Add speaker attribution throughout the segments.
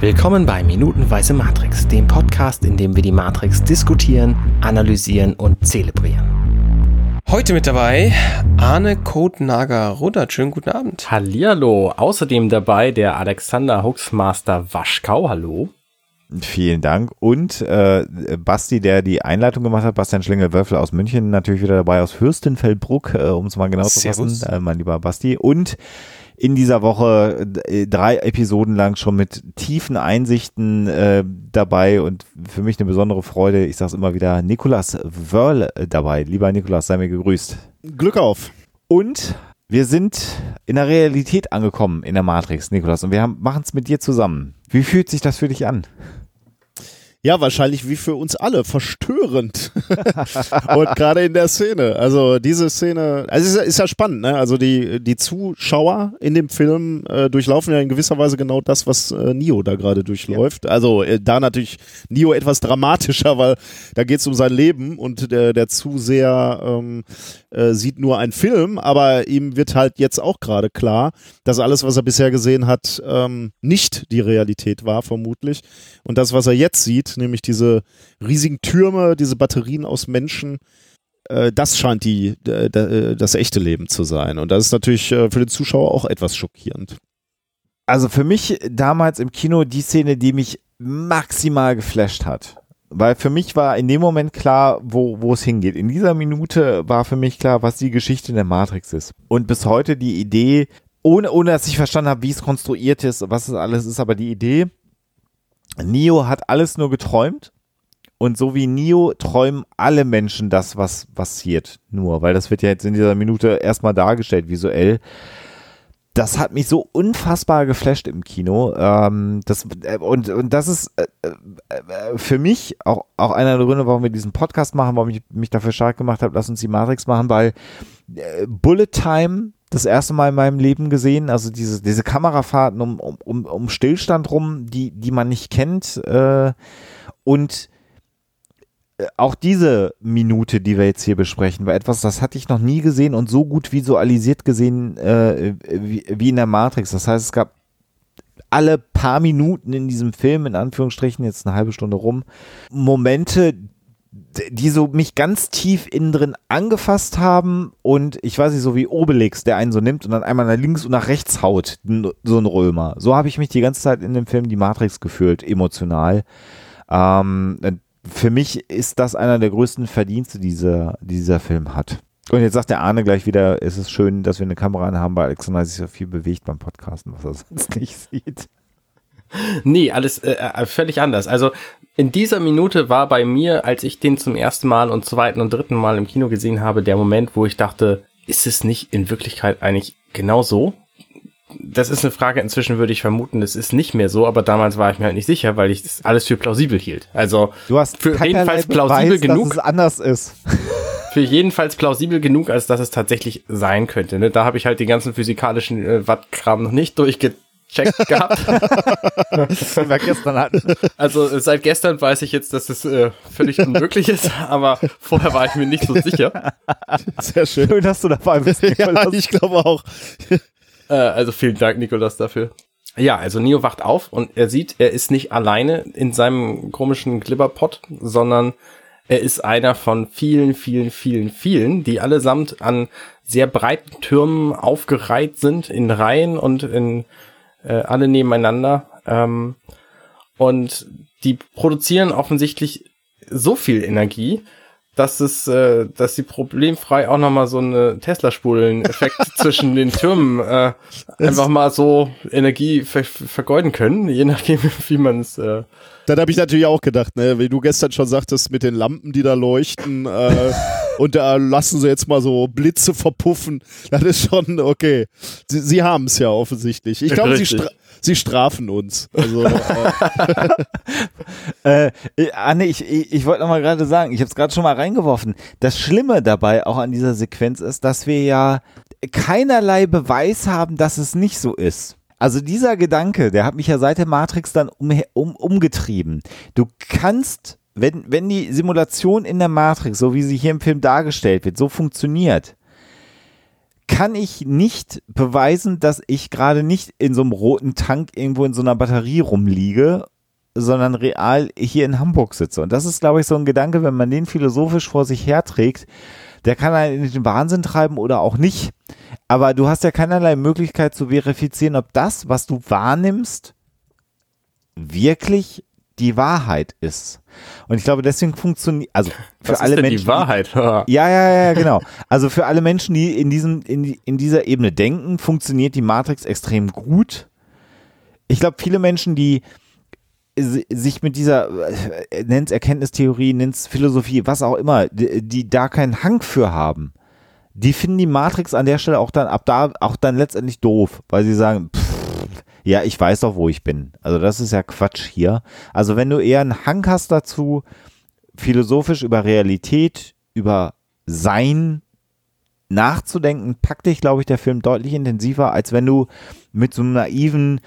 Speaker 1: Willkommen bei Minutenweise Matrix, dem Podcast, in dem wir die Matrix diskutieren, analysieren und zelebrieren.
Speaker 2: Heute mit dabei Arne Kotnager Rudert. Schönen guten Abend.
Speaker 1: Hallihallo. Außerdem dabei der Alexander Huxmaster Waschkau. Hallo.
Speaker 3: Vielen Dank. Und äh, Basti, der die Einleitung gemacht hat, Bastian Schlingel-Wölfel aus München, natürlich wieder dabei aus Fürstenfeldbruck, äh, um es mal genau zu fassen, äh, mein lieber Basti. Und in dieser Woche äh, drei Episoden lang schon mit tiefen Einsichten äh, dabei und für mich eine besondere Freude. Ich sage es immer wieder, Nikolas Wörl dabei. Lieber Nikolas, sei mir gegrüßt.
Speaker 4: Glück auf.
Speaker 3: Und wir sind in der Realität angekommen in der Matrix, Nikolas, und wir machen es mit dir zusammen. Wie fühlt sich das für dich an?
Speaker 4: Ja, wahrscheinlich wie für uns alle, verstörend. und gerade in der Szene. Also diese Szene, also ist, ist ja spannend, ne? Also die, die Zuschauer in dem Film äh, durchlaufen ja in gewisser Weise genau das, was äh, Neo da gerade durchläuft. Ja. Also äh, da natürlich Neo etwas dramatischer, weil da geht es um sein Leben und der, der Zuseher ähm, äh, sieht nur einen Film, aber ihm wird halt jetzt auch gerade klar, dass alles, was er bisher gesehen hat, ähm, nicht die Realität war, vermutlich. Und das, was er jetzt sieht, nämlich diese riesigen Türme, diese Batterien aus Menschen, äh, das scheint die, das echte Leben zu sein. Und das ist natürlich äh, für den Zuschauer auch etwas schockierend.
Speaker 3: Also für mich damals im Kino die Szene, die mich maximal geflasht hat. Weil für mich war in dem Moment klar, wo, wo es hingeht. In dieser Minute war für mich klar, was die Geschichte in der Matrix ist. Und bis heute die Idee, ohne, ohne dass ich verstanden habe, wie es konstruiert ist, was es alles ist, aber die Idee, Neo hat alles nur geträumt. Und so wie Neo träumen alle Menschen das, was passiert. Nur, weil das wird ja jetzt in dieser Minute erstmal dargestellt, visuell. Das hat mich so unfassbar geflasht im Kino. Ähm, das, äh, und, und das ist äh, äh, für mich auch, auch einer der Gründe, warum wir diesen Podcast machen, warum ich mich dafür stark gemacht habe, lass uns die Matrix machen, weil äh, Bullet Time das erste Mal in meinem Leben gesehen. Also diese, diese Kamerafahrten um, um, um Stillstand rum, die, die man nicht kennt. Äh, und äh, auch diese Minute, die wir jetzt hier besprechen, war etwas, das hatte ich noch nie gesehen und so gut visualisiert gesehen äh, wie, wie in der Matrix. Das heißt, es gab alle paar Minuten in diesem Film, in Anführungsstrichen, jetzt eine halbe Stunde rum, Momente, die so mich ganz tief innen drin angefasst haben und ich weiß nicht, so wie Obelix, der einen so nimmt und dann einmal nach links und nach rechts haut, so ein Römer. So habe ich mich die ganze Zeit in dem Film Die Matrix gefühlt, emotional. Ähm, für mich ist das einer der größten Verdienste, die dieser, dieser Film hat. Und jetzt sagt der Arne gleich wieder, es ist schön, dass wir eine Kamera haben, weil Alexander sich so viel bewegt beim Podcasten, was er sonst nicht sieht.
Speaker 1: Nee, alles äh, äh, völlig anders. Also in dieser Minute war bei mir, als ich den zum ersten Mal und zweiten und dritten Mal im Kino gesehen habe, der Moment, wo ich dachte, ist es nicht in Wirklichkeit eigentlich genau so? Das ist eine Frage, inzwischen würde ich vermuten, es ist nicht mehr so, aber damals war ich mir halt nicht sicher, weil ich das alles für plausibel hielt. Also
Speaker 3: du hast für jedenfalls plausibel Beweis, genug, dass es anders ist.
Speaker 1: für jedenfalls plausibel genug, als dass es tatsächlich sein könnte. Ne? Da habe ich halt die ganzen physikalischen äh, Wattkram noch nicht durchge Check gehabt. wir gestern hatten. Also seit gestern weiß ich jetzt, dass es äh, völlig unmöglich ist, aber vorher war ich mir nicht so sicher.
Speaker 4: Sehr schön. Schön, dass du dabei bist, Nikolas. Ja, ich glaube auch.
Speaker 1: Äh, also vielen Dank, Nikolas, dafür. Ja, also Neo wacht auf und er sieht, er ist nicht alleine in seinem komischen Glibberpot, sondern er ist einer von vielen, vielen, vielen, vielen, die allesamt an sehr breiten Türmen aufgereiht sind in Reihen und in äh, alle nebeneinander. Ähm, und die produzieren offensichtlich so viel Energie, dass es, äh, dass sie problemfrei auch nochmal so eine Tesla-Spulen-Effekt zwischen den Türmen äh, einfach mal so Energie ver vergeuden können, je nachdem, wie man es. Äh
Speaker 4: Dann habe ich natürlich auch gedacht, ne, wie du gestern schon sagtest, mit den Lampen, die da leuchten, äh, und da lassen sie jetzt mal so Blitze verpuffen. Das ist schon okay. Sie, sie haben es ja offensichtlich. Ich glaube, sie, stra sie strafen uns. Also,
Speaker 3: äh, äh, Anne, ich, ich, ich wollte noch mal gerade sagen, ich habe es gerade schon mal reingeworfen. Das Schlimme dabei auch an dieser Sequenz ist, dass wir ja keinerlei Beweis haben, dass es nicht so ist. Also dieser Gedanke, der hat mich ja seit der Matrix dann um, um, umgetrieben. Du kannst wenn, wenn die Simulation in der Matrix, so wie sie hier im Film dargestellt wird, so funktioniert, kann ich nicht beweisen, dass ich gerade nicht in so einem roten Tank irgendwo in so einer Batterie rumliege, sondern real hier in Hamburg sitze. Und das ist, glaube ich, so ein Gedanke, wenn man den philosophisch vor sich herträgt, der kann einen in den Wahnsinn treiben oder auch nicht. Aber du hast ja keinerlei Möglichkeit zu verifizieren, ob das, was du wahrnimmst, wirklich die Wahrheit ist. Und ich glaube, deswegen funktioniert, also für
Speaker 1: Was
Speaker 3: alle
Speaker 2: ist denn
Speaker 3: Menschen.
Speaker 2: die Wahrheit?
Speaker 3: Ja, ja, ja, genau. Also für alle Menschen, die in diesem, in, in dieser Ebene denken, funktioniert die Matrix extrem gut. Ich glaube, viele Menschen, die si- sich mit dieser, äh, nennt's Erkenntnistheorie, nennt's Philosophie, was auch immer, die, die da keinen Hang für haben, die finden die Matrix an der Stelle auch dann, ab da, auch dann letztendlich doof, weil sie sagen, pff, ja, ich weiß doch, wo ich bin. Also das ist ja Quatsch hier. Also wenn du eher einen Hang hast dazu, philosophisch über Realität, über Sein nachzudenken, packt dich, glaube ich, der Film deutlich intensiver, als wenn du mit so einem naiven,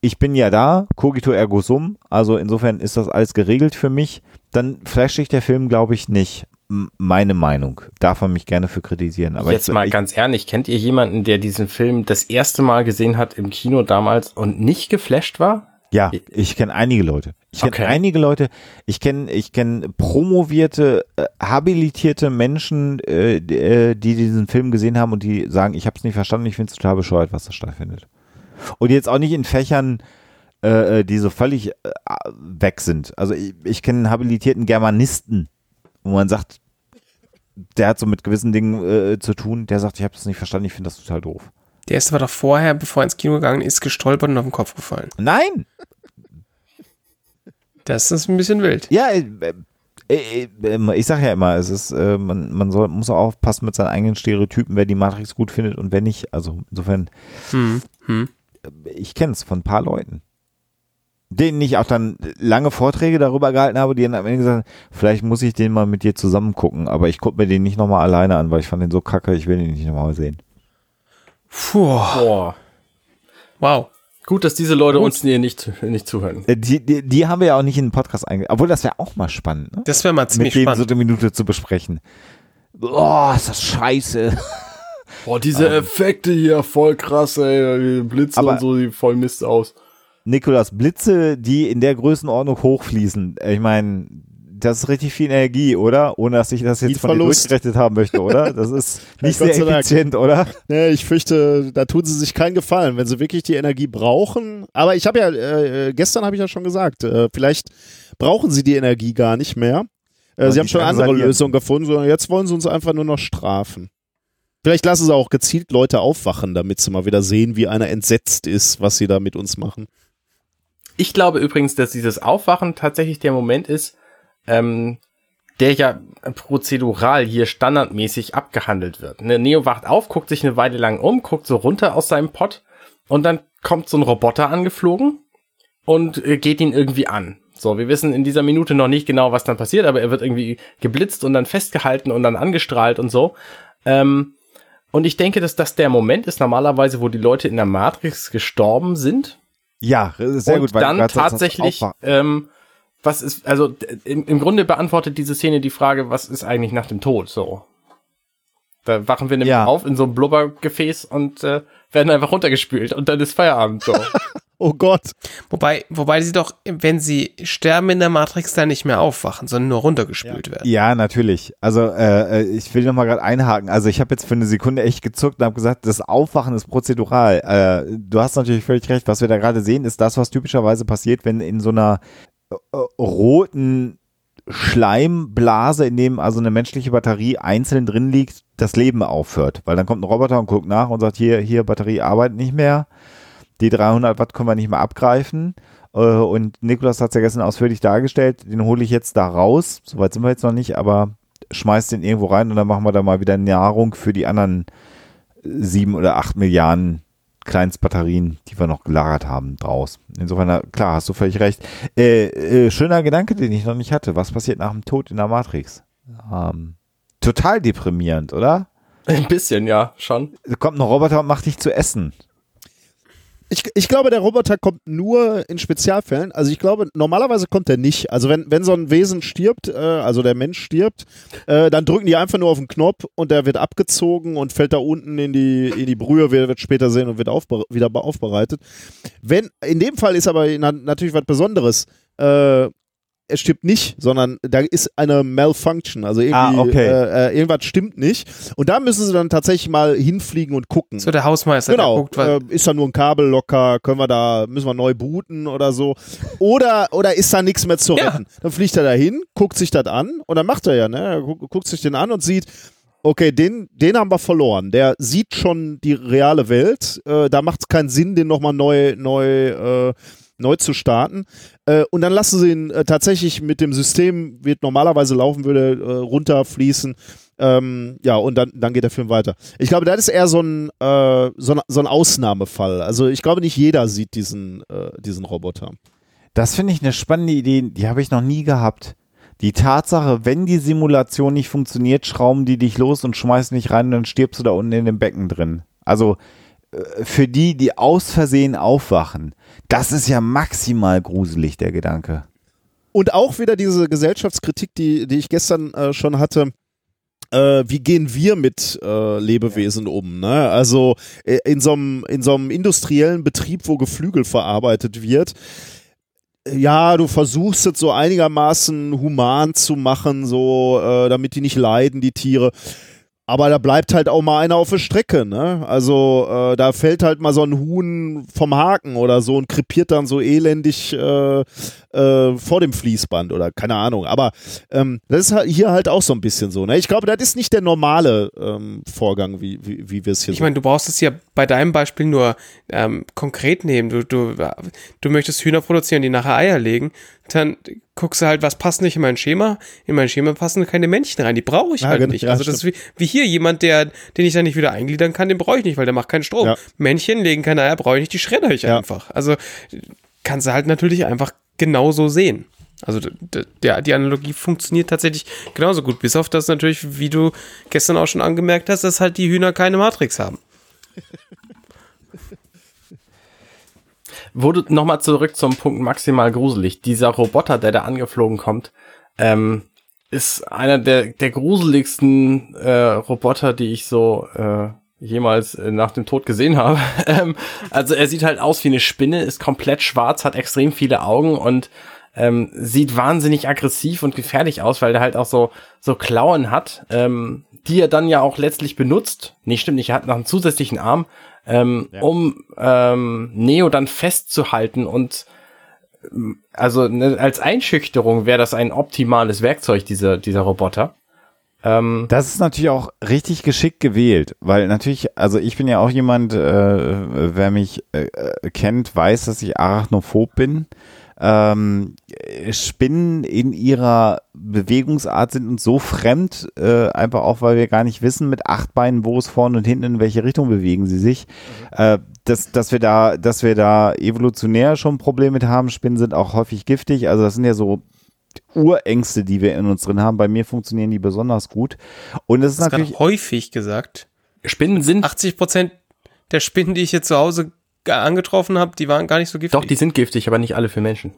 Speaker 3: ich bin ja da, cogito ergo sum, also insofern ist das alles geregelt für mich, dann flasht dich der Film, glaube ich, nicht. Meine Meinung. Darf man mich gerne für kritisieren. Aber
Speaker 1: Jetzt
Speaker 3: ich,
Speaker 1: mal
Speaker 3: ich,
Speaker 1: ganz ehrlich, kennt ihr jemanden, der diesen Film das erste Mal gesehen hat im Kino damals und nicht geflasht war?
Speaker 3: Ja, ich kenne einige Leute. Ich kenne
Speaker 1: Okay.
Speaker 3: einige Leute. Ich kenne ich kenn promovierte, äh, habilitierte Menschen, äh, die, äh, die diesen Film gesehen haben und die sagen, ich habe es nicht verstanden, ich finde es total bescheuert, was da stattfindet. Und jetzt auch nicht in Fächern, äh, äh, die so völlig äh, weg sind. Also ich, ich kenne einen habilitierten Germanisten, wo man sagt, der hat so mit gewissen Dingen äh, zu tun, der sagt, ich habe das nicht verstanden, ich finde das total doof.
Speaker 2: Der erste war doch vorher, bevor er ins Kino gegangen ist, gestolpert und auf den Kopf gefallen.
Speaker 3: Nein!
Speaker 2: Das ist ein bisschen wild.
Speaker 3: Ja, äh, äh, äh, ich sag ja immer, es ist, äh, man, man soll, muss auch aufpassen mit seinen eigenen Stereotypen, wer die Matrix gut findet und wer nicht. Also insofern,
Speaker 2: Hm, hm.
Speaker 3: ich kenne es von ein paar Leuten. Denen ich auch dann lange Vorträge darüber gehalten habe, die dann am Ende gesagt haben, vielleicht muss ich den mal mit dir zusammen gucken, aber ich gucke mir den nicht nochmal alleine an, weil ich fand den so kacke, ich will ihn nicht nochmal sehen.
Speaker 2: Puh,
Speaker 1: Boah.
Speaker 2: wow.
Speaker 1: Gut, dass diese Leute uns hier nicht, nicht zuhören.
Speaker 3: Äh, Die, die, die haben wir ja auch nicht in den Podcast eingegangen. Obwohl, das wäre auch mal spannend, ne?
Speaker 2: Das wäre mal ziemlich
Speaker 3: mit denen so
Speaker 2: spannend.
Speaker 3: eine Minute zu besprechen. Boah, ist das scheiße.
Speaker 1: Boah, diese Effekte hier, voll krass, ey. Die Blitze
Speaker 3: Aber-
Speaker 1: und so, die voll Mist aus.
Speaker 3: Nikolas, Blitze, die in der Größenordnung hochfließen. Ich meine, das ist richtig viel Energie, oder? Ohne dass ich das jetzt von dir durchgerechnet haben möchte, oder? Das ist nicht sehr
Speaker 4: sei Dank.
Speaker 3: effizient, oder?
Speaker 4: Nee, ich fürchte, da tun sie sich keinen Gefallen, wenn sie wirklich die Energie brauchen. Aber ich habe ja, äh, gestern habe ich ja schon gesagt, äh, vielleicht brauchen sie die Energie gar nicht mehr. Äh, sie haben schon andere. Lösungen gefunden, sondern jetzt wollen sie uns einfach nur noch strafen. Vielleicht lassen sie auch gezielt Leute aufwachen, damit sie mal wieder sehen, wie einer entsetzt ist, was sie da mit uns machen.
Speaker 1: Ich glaube übrigens, dass dieses Aufwachen tatsächlich der Moment ist, ähm, der ja prozedural hier standardmäßig abgehandelt wird. Ne, Neo wacht auf, guckt sich eine Weile lang um, guckt so runter aus seinem Pott und dann kommt so ein Roboter angeflogen und äh, geht ihn irgendwie an. So, wir wissen in dieser Minute noch nicht genau, was dann passiert, aber er wird irgendwie geblitzt und dann festgehalten und dann angestrahlt und so. Ähm, und ich denke, dass das der Moment ist normalerweise, wo die Leute in der Matrix gestorben sind
Speaker 3: Ja, sehr
Speaker 1: und
Speaker 3: gut. weil
Speaker 1: dann tatsächlich, ähm, was ist, also im, im Grunde beantwortet diese Szene die Frage, was ist eigentlich nach dem Tod so? Da wachen wir nämlich
Speaker 3: Ja.
Speaker 1: auf in so einem Blubbergefäß und äh, werden einfach runtergespült und dann ist Feierabend so.
Speaker 4: Oh Gott.
Speaker 2: Wobei, wobei sie doch, wenn sie sterben in der Matrix, dann nicht mehr aufwachen, sondern nur runtergespült werden.
Speaker 3: Ja, natürlich. Also äh, äh, ich will noch mal gerade einhaken. Also ich habe jetzt für eine Sekunde echt gezuckt und habe gesagt, das Aufwachen ist prozedural. Äh, du hast natürlich völlig recht. Was wir da gerade sehen, ist das, was typischerweise passiert, wenn in so einer äh, roten Schleimblase, in dem also eine menschliche Batterie einzeln drin liegt, das Leben aufhört. Weil dann kommt ein Roboter und guckt nach und sagt, hier, hier, Batterie arbeitet nicht mehr. Die 300 Watt können wir nicht mehr abgreifen. Äh, Und Nikolas hat es ja gestern ausführlich dargestellt. Den hole ich jetzt da raus. Soweit sind wir jetzt noch nicht, aber schmeiß den irgendwo rein und dann machen wir da mal wieder Nahrung für die anderen sieben oder acht Milliarden Kleinstbatterien, die wir noch gelagert haben, draus. Insofern, klar, hast du völlig recht. Äh, äh, schöner Gedanke, den ich noch nicht hatte. Was passiert nach dem Tod in der Matrix? Ähm, total deprimierend, oder?
Speaker 1: Ein bisschen, ja, schon.
Speaker 3: Kommt ein Roboter und macht dich zu essen.
Speaker 4: Ich, ich glaube, der Roboter kommt nur in Spezialfällen. Also ich glaube, normalerweise kommt er nicht. Also wenn, wenn so ein Wesen stirbt, äh, also der Mensch stirbt, äh, dann drücken die einfach nur auf den Knopf und der wird abgezogen und fällt da unten in die, in die Brühe, wir wird später sehen und wird aufbe wieder aufbereitet. Wenn, in dem Fall ist aber na, natürlich was Besonderes. Äh, er stirbt nicht, sondern da ist eine Malfunction, also irgendwie
Speaker 3: Ah, okay.
Speaker 4: äh, äh, irgendwas stimmt nicht. Und da müssen sie dann tatsächlich mal hinfliegen und gucken.
Speaker 2: So der Hausmeister, der
Speaker 4: Genau,
Speaker 2: guckt, was,
Speaker 4: äh, ist da nur ein Kabel locker, können wir da, müssen wir neu booten oder so. Oder, oder ist da nichts mehr zu
Speaker 2: Ja.
Speaker 4: retten. Dann fliegt er da hin, guckt sich das an und dann macht er ja, ne? Er guckt, guckt sich den an und sieht, okay, den, den haben wir verloren. Der sieht schon die reale Welt. Äh, da macht es keinen Sinn, den nochmal neu, neu, äh, neu zu starten. Äh, und dann lassen sie ihn äh, tatsächlich mit dem System, wird normalerweise laufen würde, äh, runterfließen. Ähm, ja, und dann, dann geht der Film weiter. Ich glaube, das ist eher so ein, äh, so so ein Ausnahmefall. Also ich glaube, nicht jeder sieht diesen, äh, diesen Roboter.
Speaker 3: Das finde ich eine spannende Idee, die habe ich noch nie gehabt. Die Tatsache, wenn die Simulation nicht funktioniert, schrauben die dich los und schmeißen dich rein und dann stirbst du da unten in dem Becken drin. Also für die, die aus Versehen aufwachen, das ist ja maximal gruselig, der Gedanke.
Speaker 4: Und auch wieder diese Gesellschaftskritik, die, die ich gestern äh, schon hatte. Äh, wie gehen wir mit äh, Lebewesen um? Ne? Also äh, in so einem in so einem industriellen Betrieb, wo Geflügel verarbeitet wird, äh, ja, du versuchst es so einigermaßen human zu machen, so äh, damit die nicht leiden, die Tiere. Aber da bleibt halt auch mal einer auf der Strecke, ne? Also äh, da fällt halt mal so ein Huhn vom Haken oder so und krepiert dann so elendig äh, äh, vor dem Fließband oder keine Ahnung. Aber ähm, das ist halt hier halt auch so ein bisschen so. Ne? Ich glaube, das ist nicht der normale ähm, Vorgang, wie, wie, wie wir es hier
Speaker 2: ich meine, du brauchst es ja bei deinem Beispiel nur ähm, konkret nehmen. Du, du, du möchtest Hühner produzieren, die nachher Eier legen. Dann guckst du halt, was passt nicht in mein Schema. In mein Schema passen keine Männchen rein. Die brauche ich
Speaker 4: Ja,
Speaker 2: halt
Speaker 4: genau.
Speaker 2: nicht.
Speaker 4: Ja,
Speaker 2: Also das ist wie, wie hier jemand, der, den ich dann nicht wieder eingliedern kann, den brauche ich nicht, weil der macht keinen Strom.
Speaker 4: Ja.
Speaker 2: Männchen legen keine Eier, brauche ich nicht, die schredder ich einfach. Also kannst du halt natürlich einfach genauso sehen. Also der, die Analogie funktioniert tatsächlich genauso gut, bis auf das natürlich, wie du gestern auch schon angemerkt hast, dass halt die Hühner keine Matrix haben.
Speaker 1: Wurde nochmal zurück zum Punkt maximal gruselig. Dieser Roboter, der da angeflogen kommt, ähm, ist einer der, der gruseligsten äh, Roboter, die ich so äh, jemals äh, nach dem Tod gesehen habe. ähm, also er sieht halt aus wie eine Spinne, ist komplett schwarz, hat extrem viele Augen und ähm, sieht wahnsinnig aggressiv und gefährlich aus, weil er halt auch so, so Klauen hat, ähm, die er dann ja auch letztlich benutzt. Nee, stimmt nicht, er hat noch einen zusätzlichen Arm, ähm, um ähm, Neo dann festzuhalten und ähm, also ne, als Einschüchterung wäre das ein optimales Werkzeug, dieser, dieser Roboter. Ähm,
Speaker 3: Das ist natürlich auch richtig geschickt gewählt, weil natürlich, also ich bin ja auch jemand, äh, wer mich äh, äh, kennt, weiß, dass ich arachnophob bin. Ähm, Spinnen in ihrer Bewegungsart sind uns so fremd, äh, einfach auch, weil wir gar nicht wissen, mit acht Beinen, wo es vorne und hinten, in welche Richtung bewegen sie sich. Äh, dass, dass wir da, dass wir da evolutionär schon ein Problem mit haben. Spinnen sind auch häufig giftig. Also das sind ja so Urängste, die wir in uns drin haben. Bei mir funktionieren die besonders gut. Und es ist
Speaker 2: Das ist
Speaker 3: natürlich
Speaker 2: häufig gesagt.
Speaker 1: Spinnen sind
Speaker 2: 80 Prozent der Spinnen, die ich jetzt zu Hause angetroffen habe, die waren gar nicht so giftig.
Speaker 1: Doch, die sind giftig, aber nicht alle für Menschen.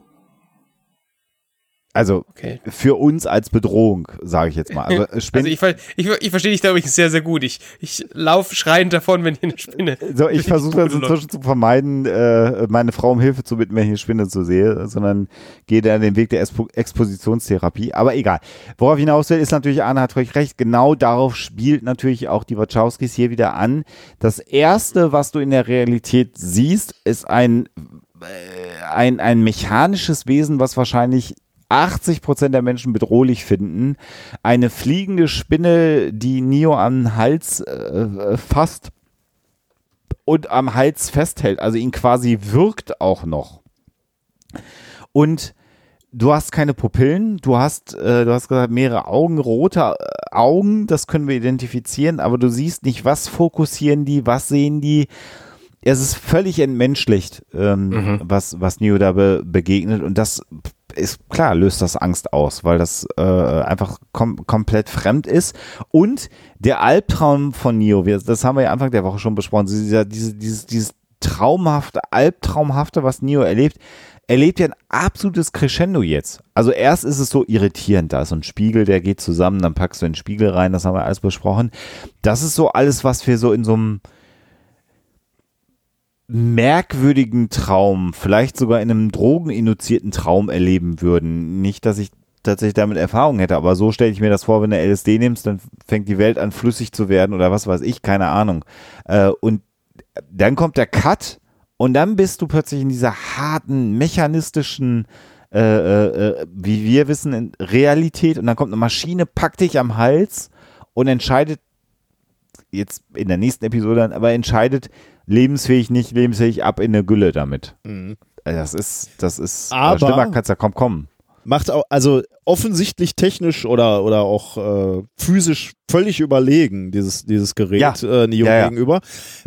Speaker 3: Also
Speaker 2: Okay.
Speaker 3: für uns als Bedrohung, sage ich jetzt mal. Also,
Speaker 2: Also ich, ich, ich verstehe dich, glaube ich, sehr, sehr gut. Ich, ich laufe schreiend davon, wenn hier eine Spinne.
Speaker 3: so, ich versuche das inzwischen zu vermeiden, äh, meine Frau um Hilfe zu bitten, wenn ich eine Spinne zu sehe, sondern gehe dann den Weg der Expo Expositionstherapie. Aber egal. Worauf ich hinaus will, ist natürlich, Anna hat völlig recht, genau darauf spielt natürlich auch die Wachowskis hier wieder an. Das Erste, was du in der Realität siehst, ist ein, äh, ein, ein mechanisches Wesen, was wahrscheinlich 80 Prozent der Menschen bedrohlich finden. Eine fliegende Spinne, die Neo am Hals äh, fasst und am Hals festhält, also ihn quasi wirkt auch noch. Und du hast keine Pupillen, du hast, äh, du hast gesagt, mehrere Augen, rote äh, Augen, das können wir identifizieren, aber du siehst nicht, was fokussieren die, was sehen die. Es ist völlig entmenschlicht, ähm, was, was Neo da be begegnet und das ist klar, löst das Angst aus, weil das äh, einfach kom komplett fremd ist. Und der Albtraum von Neo, wir, das haben wir ja Anfang der Woche schon besprochen, dieser, diese, dieses, dieses traumhafte, albtraumhafte, was Neo erlebt, erlebt ja ein absolutes Crescendo jetzt. Also erst ist es so irritierend, da ist so ein Spiegel, der geht zusammen, dann packst du den Spiegel rein, das haben wir alles besprochen. Das ist so alles, was wir so in so einem merkwürdigen Traum, vielleicht sogar in einem drogeninduzierten Traum erleben würden. Nicht, dass ich tatsächlich damit Erfahrung hätte, aber so stelle ich mir das vor, wenn du LSD nimmst, dann fängt die Welt an flüssig zu werden oder was weiß ich, keine Ahnung. Äh, und dann kommt der Cut und dann bist du plötzlich in dieser harten, mechanistischen, äh, äh, äh wie wir wissen, Realität und dann kommt eine Maschine, packt dich am Hals und entscheidet, jetzt in der nächsten Episode, aber entscheidet, lebensfähig, nicht lebensfähig, ab in eine Gülle damit. Mhm. Äh, das ist, das ist,
Speaker 4: aber
Speaker 3: schlimmer kann es ja kaum kommen.
Speaker 4: Macht auch, also offensichtlich technisch oder, oder auch äh, physisch völlig überlegen, dieses, dieses Gerät ja. äh, Neo ja, ja. gegenüber.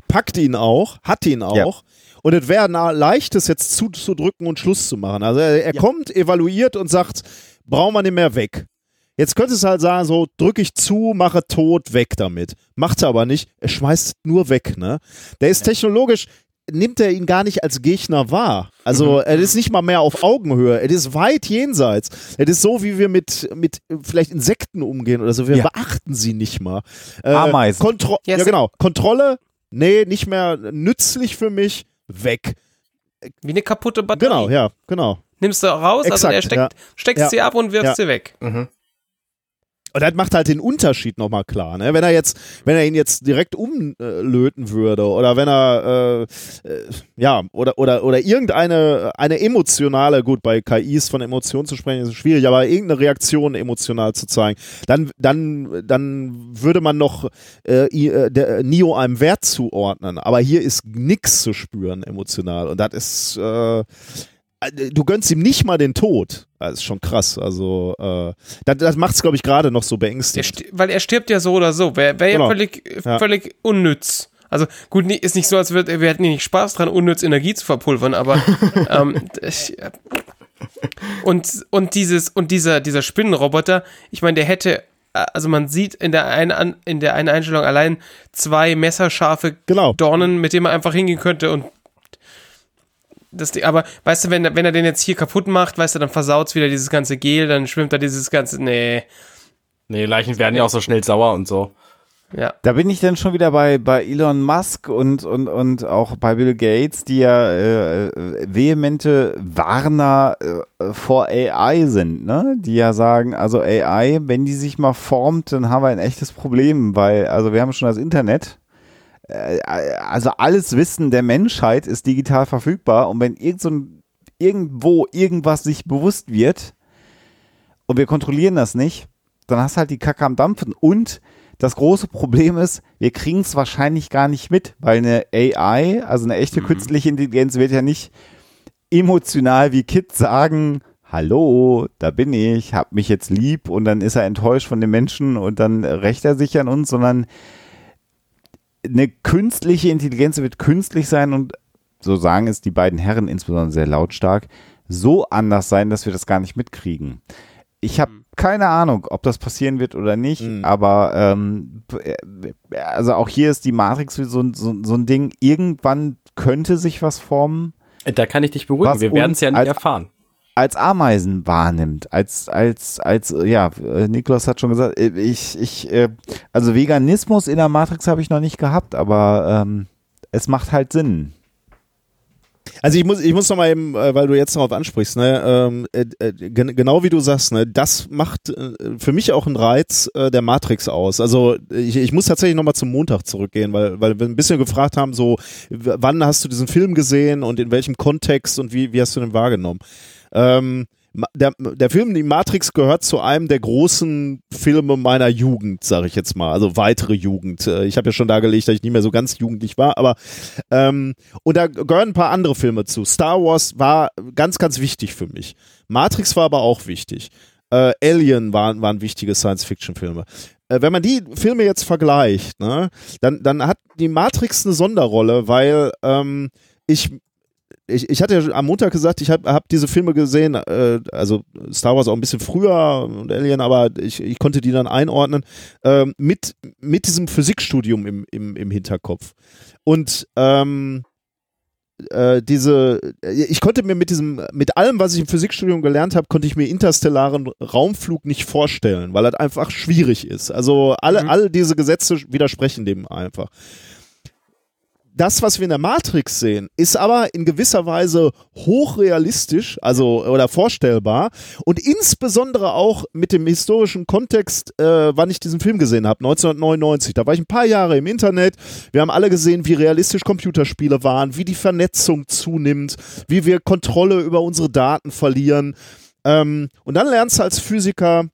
Speaker 4: Packt ihn auch, hat ihn auch. Und es wäre leicht, es jetzt zuzudrücken und Schluss zu machen. Also er, er kommt, evaluiert und sagt, brauchen wir nicht mehr weg. Jetzt könntest du halt sagen, so drücke ich zu, mache tot, weg damit. Macht er aber nicht, er schmeißt nur weg, ne? Der ist technologisch, nimmt er ihn gar nicht als Gegner wahr. Also mhm. er ist nicht mal mehr auf Augenhöhe, er ist weit jenseits. Es ist so, wie wir mit, mit vielleicht Insekten umgehen oder so, wir ja. beachten sie nicht mal.
Speaker 3: Äh, Ameisen.
Speaker 4: Kontro yes. Ja genau, Kontrolle, nee, nicht mehr nützlich für mich, weg.
Speaker 2: Wie eine kaputte Batterie.
Speaker 4: Genau, ja, genau.
Speaker 2: Nimmst du raus, Exakt, also er steckt, ja. steckst ja. sie ab und wirfst sie weg. Mhm.
Speaker 4: Und das macht halt den Unterschied nochmal klar. Ne? Wenn er jetzt, wenn er ihn jetzt direkt umlöten würde oder wenn er äh, äh, ja oder oder oder irgendeine eine emotionale, gut bei KIs von Emotionen zu sprechen ist schwierig, aber irgendeine Reaktion emotional zu zeigen, dann dann dann würde man noch äh, äh der Neo einem Wert zuordnen. Aber hier ist nichts zu spüren emotional und das ist äh, du gönnst ihm nicht mal den Tod. Das ist schon krass. Also, äh, das, das macht es, glaube ich, gerade noch so beängstigend.
Speaker 2: weil er stirbt ja so oder so. Wäre wär genau. ja völlig, ja. völlig unnütz. Also gut, ist nicht so, als wir, wir hätten nicht Spaß dran, unnütz Energie zu verpulvern, aber ähm, ich, und, und dieses, und dieser, dieser Spinnenroboter, ich meine, der hätte, also man sieht in der einen, in der einen Einstellung allein zwei messerscharfe
Speaker 4: genau.
Speaker 2: Dornen, mit denen man einfach hingehen könnte und das Ding, aber weißt du, wenn, wenn er den jetzt hier kaputt macht, weißt du, dann versaut wieder dieses ganze Gel, dann schwimmt da dieses ganze, nee.
Speaker 1: Nee, Leichen werden ja auch so schnell sauer und so.
Speaker 3: Ja. Da bin ich dann schon wieder bei, bei Elon Musk und, und, und auch bei Bill Gates, die ja äh, vehemente Warner äh, vor AI sind, ne? Die ja sagen, also AI, wenn die sich mal formt, dann haben wir ein echtes Problem, weil, also wir haben schon das Internet, also alles Wissen der Menschheit ist digital verfügbar und wenn irgend so ein, irgendwo irgendwas sich bewusst wird und wir kontrollieren das nicht, dann hast du halt die Kacke am Dampfen und das große Problem ist, wir kriegen es wahrscheinlich gar nicht mit, weil eine AI, also eine echte mhm. künstliche Intelligenz, wird ja nicht emotional wie Kids sagen, hallo, da bin ich, hab mich jetzt lieb und dann ist er enttäuscht von den Menschen und dann rächt er sich an uns, sondern eine künstliche Intelligenz wird künstlich sein und so sagen es die beiden Herren insbesondere sehr lautstark, so anders sein, dass wir das gar nicht mitkriegen. Ich habe mhm. keine Ahnung, ob das passieren wird oder nicht, mhm. aber ähm, also auch hier ist die Matrix so, so, so ein Ding, irgendwann könnte sich was formen.
Speaker 1: Da kann ich dich beruhigen, wir werden es ja nicht erfahren
Speaker 3: als Ameisen wahrnimmt, als, als, als, ja, Niklas hat schon gesagt, ich, ich, äh, also Veganismus in der Matrix habe ich noch nicht gehabt, aber ähm, es macht halt Sinn.
Speaker 4: Also ich muss, ich muss noch mal eben, äh, weil du jetzt darauf ansprichst, ne, ähm, äh, äh genau wie du sagst, ne, das macht äh, für mich auch einen Reiz äh, der Matrix aus. Also ich, ich muss tatsächlich noch mal zum Montag zurückgehen, weil, weil wir ein bisschen gefragt haben, so, wann hast du diesen Film gesehen und in welchem Kontext und wie, wie hast du den wahrgenommen? Ähm, der, der Film Die Matrix gehört zu einem der großen Filme meiner Jugend, sage ich jetzt mal, also weitere Jugend. Äh, ich habe ja schon dargelegt, dass ich nicht mehr so ganz jugendlich war, aber ähm, und da gehören ein paar andere Filme zu. Star Wars war ganz, ganz wichtig für mich. Matrix war aber auch wichtig. Äh, Alien waren, waren wichtige Science-Fiction-Filme. Äh, wenn man die Filme jetzt vergleicht, ne, dann, dann hat die Matrix eine Sonderrolle, weil ähm, ich ich, ich hatte ja am Montag gesagt, ich habe hab diese Filme gesehen, äh, also Star Wars auch ein bisschen früher und Alien, aber ich, ich konnte die dann einordnen, äh, mit, mit diesem Physikstudium im, im, im Hinterkopf. Und ähm, äh, diese, ich konnte mir mit diesem, mit allem, was ich im Physikstudium gelernt habe, konnte ich mir interstellaren Raumflug nicht vorstellen, weil das einfach schwierig ist. Also alle,
Speaker 2: Mhm.
Speaker 4: all diese Gesetze widersprechen dem einfach. Das, was wir in der Matrix sehen, ist aber in gewisser Weise hochrealistisch, also oder vorstellbar und insbesondere auch mit dem historischen Kontext, äh, wann ich diesen Film gesehen habe, 1999. Da war ich ein paar Jahre im Internet. Wir haben alle gesehen, wie realistisch Computerspiele waren, wie die Vernetzung zunimmt, wie wir Kontrolle über unsere Daten verlieren. Ähm, und dann lernst du als Physiker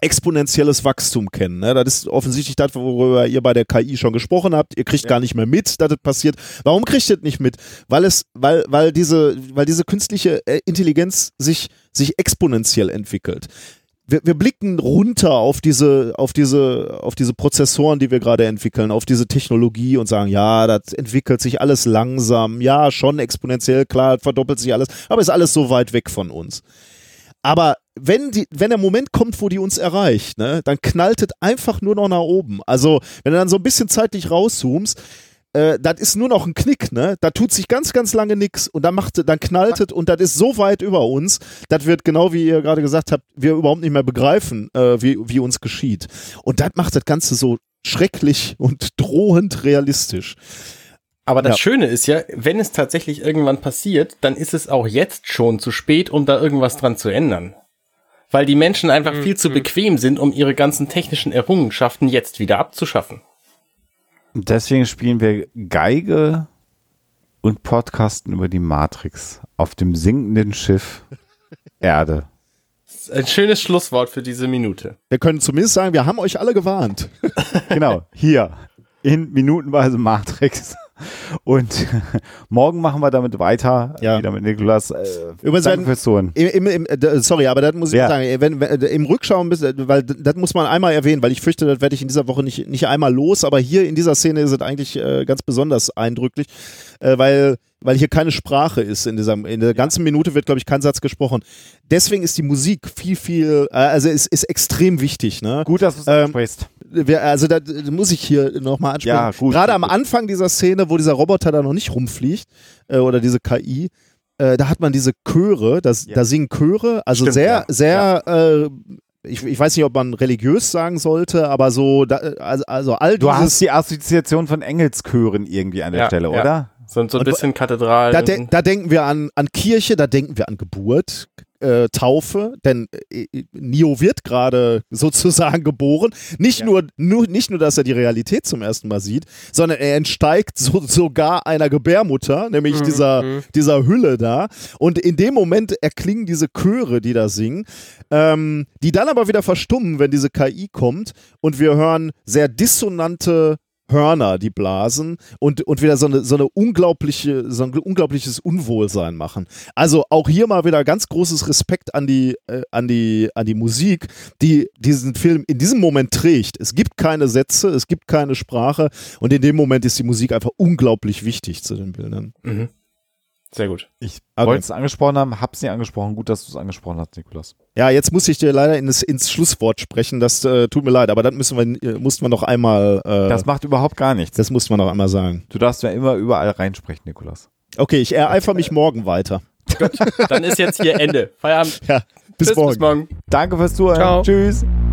Speaker 4: exponentielles Wachstum kennen. Ne? Das ist offensichtlich das, worüber ihr bei der KI schon gesprochen habt. Ihr kriegt gar nicht mehr mit, dass das passiert. Warum kriegt ihr das nicht mit? Weil es, weil, weil diese, weil diese künstliche äh, Intelligenz sich, sich exponentiell entwickelt. Wir, wir blicken runter auf diese, auf diese, auf diese Prozessoren, die wir gerade entwickeln, auf diese Technologie und sagen, ja, das entwickelt sich alles langsam, ja, schon exponentiell, klar, verdoppelt sich alles, aber ist alles so weit weg von uns. Aber wenn, die, wenn der Moment kommt, wo die uns erreicht, ne, dann knallt es einfach nur noch nach oben. Also, wenn du dann so ein bisschen zeitlich rauszoomst, äh, das ist nur noch ein Knick, ne? Da tut sich ganz, ganz lange nichts und dann macht dann knallt es und das ist so weit über uns, das wird genau wie ihr gerade gesagt habt, wir überhaupt nicht mehr begreifen, äh, wie, wie uns geschieht. Und das macht das Ganze so schrecklich und drohend realistisch.
Speaker 1: Aber das
Speaker 4: Ja.
Speaker 1: Schöne ist ja, wenn es tatsächlich irgendwann passiert, dann ist es auch jetzt schon zu spät, um da irgendwas dran zu ändern. Weil die Menschen einfach viel zu bequem sind, um ihre ganzen technischen Errungenschaften jetzt wieder abzuschaffen.
Speaker 3: Deswegen spielen wir Geige und podcasten über die Matrix auf dem sinkenden Schiff Erde.
Speaker 1: Ein schönes Schlusswort für diese Minute.
Speaker 4: Wir können zumindest sagen, wir haben euch alle gewarnt.
Speaker 3: Genau, hier in minutenweise Matrix. Und morgen machen wir damit weiter.
Speaker 4: Ja.
Speaker 3: Wieder mit Nikolas. Äh,
Speaker 4: Übrigens
Speaker 3: danke fürs Zuhören.
Speaker 4: Im, im, im, äh, sorry, aber das muss ich
Speaker 3: Ja.
Speaker 4: sagen, äh, wenn, wenn, äh, im Rückschauen, weil das muss man einmal erwähnen, weil ich fürchte, das werde ich in dieser Woche nicht, nicht einmal los, aber hier in dieser Szene ist es eigentlich äh, ganz besonders eindrücklich, äh, weil, weil hier keine Sprache ist in dieser, in der ganzen Minute wird, glaube ich, kein Satz gesprochen. Deswegen ist die Musik viel, viel, also ist, ist extrem wichtig, ne?
Speaker 3: Gut, dass du es
Speaker 4: Ähm,
Speaker 3: ansprichst.
Speaker 4: Also da muss ich hier nochmal ansprechen.
Speaker 3: Ja, gut,
Speaker 4: Gerade
Speaker 3: gut,
Speaker 4: am. Anfang dieser Szene, wo dieser Roboter da noch nicht rumfliegt, äh, oder diese KI, äh, da hat man diese Chöre, das,
Speaker 3: Ja.
Speaker 4: da singen Chöre, also
Speaker 3: Stimmt,
Speaker 4: sehr,
Speaker 3: ja.
Speaker 4: sehr, äh, ich, ich weiß nicht, ob man religiös sagen sollte, aber so, da, also, also all
Speaker 3: Du
Speaker 4: dieses,
Speaker 3: hast die Assoziation von Engelschören irgendwie an der
Speaker 1: Ja,
Speaker 3: Stelle,
Speaker 1: ja.
Speaker 3: oder?
Speaker 1: So, so ein bisschen Kathedral.
Speaker 4: da, de da denken wir an, an Kirche, da denken wir an Geburt, äh, Taufe, denn äh, Neo wird gerade sozusagen geboren. Nicht,
Speaker 3: Ja.
Speaker 4: nur, nur, nicht nur, dass er die Realität zum ersten Mal sieht, sondern er entsteigt so, sogar einer Gebärmutter, nämlich
Speaker 2: Mhm,
Speaker 4: dieser,
Speaker 2: mhm.
Speaker 4: dieser Hülle da. Und in dem Moment erklingen diese Chöre, die da singen, ähm, die dann aber wieder verstummen, wenn diese KI kommt und wir hören sehr dissonante Hörner, die blasen und, und wieder so eine, so eine unglaubliche, so ein unglaubliches Unwohlsein machen. Also auch hier mal wieder ganz großes Respekt an die, äh, an die, an die Musik, die diesen Film in diesem Moment trägt. Es gibt keine Sätze, es gibt keine Sprache und in dem Moment ist die Musik einfach unglaublich wichtig zu den Bildern.
Speaker 1: Mhm. Sehr gut.
Speaker 3: Ich
Speaker 4: Okay.
Speaker 3: wollte es angesprochen haben, hab's nicht angesprochen. Gut, dass du es angesprochen hast, Nikolas.
Speaker 4: Ja, jetzt muss ich dir leider ins, ins Schlusswort sprechen. Das äh, tut mir leid, aber das müssen wir, äh, mussten wir noch einmal, äh, Das
Speaker 3: macht überhaupt gar nichts.
Speaker 4: das mussten wir noch einmal sagen.
Speaker 3: Du darfst ja immer überall reinsprechen, Nikolas.
Speaker 4: Okay, ich ereifere mich morgen weiter.
Speaker 1: Dann ist jetzt hier Ende. Feierabend.
Speaker 4: Ja, bis
Speaker 1: Tschüss,
Speaker 4: morgen.
Speaker 1: Bis morgen.
Speaker 3: Danke fürs Zuhören.
Speaker 2: Ciao.
Speaker 3: Tschüss.